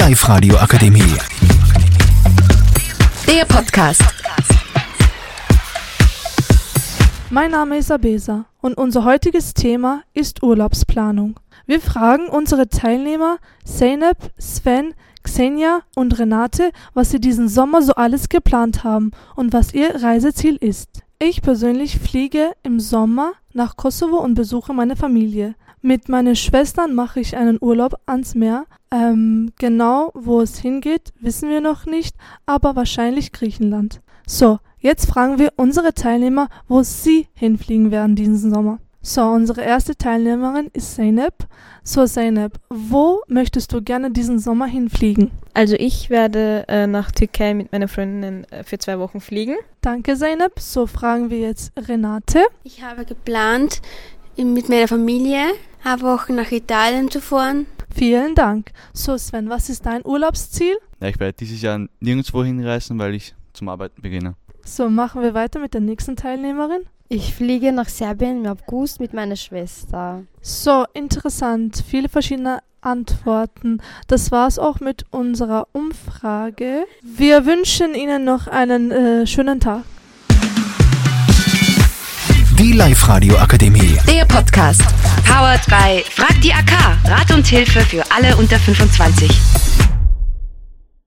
Live-Radio Akademie. Der Podcast. Mein Name ist Abesa und unser heutiges Thema ist Urlaubsplanung. Wir fragen unsere Teilnehmer Zeynep, Sven, Xenia und Renate, was sie diesen Sommer so alles geplant haben und was ihr Reiseziel ist. Ich persönlich fliege im Sommer nach Kosovo und besuche meine Familie. Mit meinen Schwestern mache ich einen Urlaub ans Meer. Ähm, genau, wo es hingeht, wissen wir noch nicht, aber wahrscheinlich Griechenland. So, jetzt fragen wir unsere Teilnehmer, wo sie hinfliegen werden diesen Sommer. So, unsere erste Teilnehmerin ist Zeynep. So, Zeynep, wo möchtest du gerne diesen Sommer hinfliegen? Also ich werde äh, nach Türkei mit meiner Freundin äh, für zwei Wochen fliegen. Danke, Zeynep. So fragen wir jetzt Renate. Ich habe geplant, mit meiner Familie eine Woche nach Italien zu fahren. Vielen Dank. So, Sven, was ist dein Urlaubsziel? Ja, ich werde dieses Jahr nirgendwo hinreisen, weil ich zum Arbeiten beginne. So, machen wir weiter mit der nächsten Teilnehmerin. Ich fliege nach Serbien im August mit meiner Schwester. So, interessant. Viele verschiedene Antworten. Das war's auch mit unserer Umfrage. Wir wünschen Ihnen noch einen äh, schönen Tag. Die Live-Radio Akademie. Der Podcast. Powered by Frag die AK. Rat und Hilfe für alle unter 25.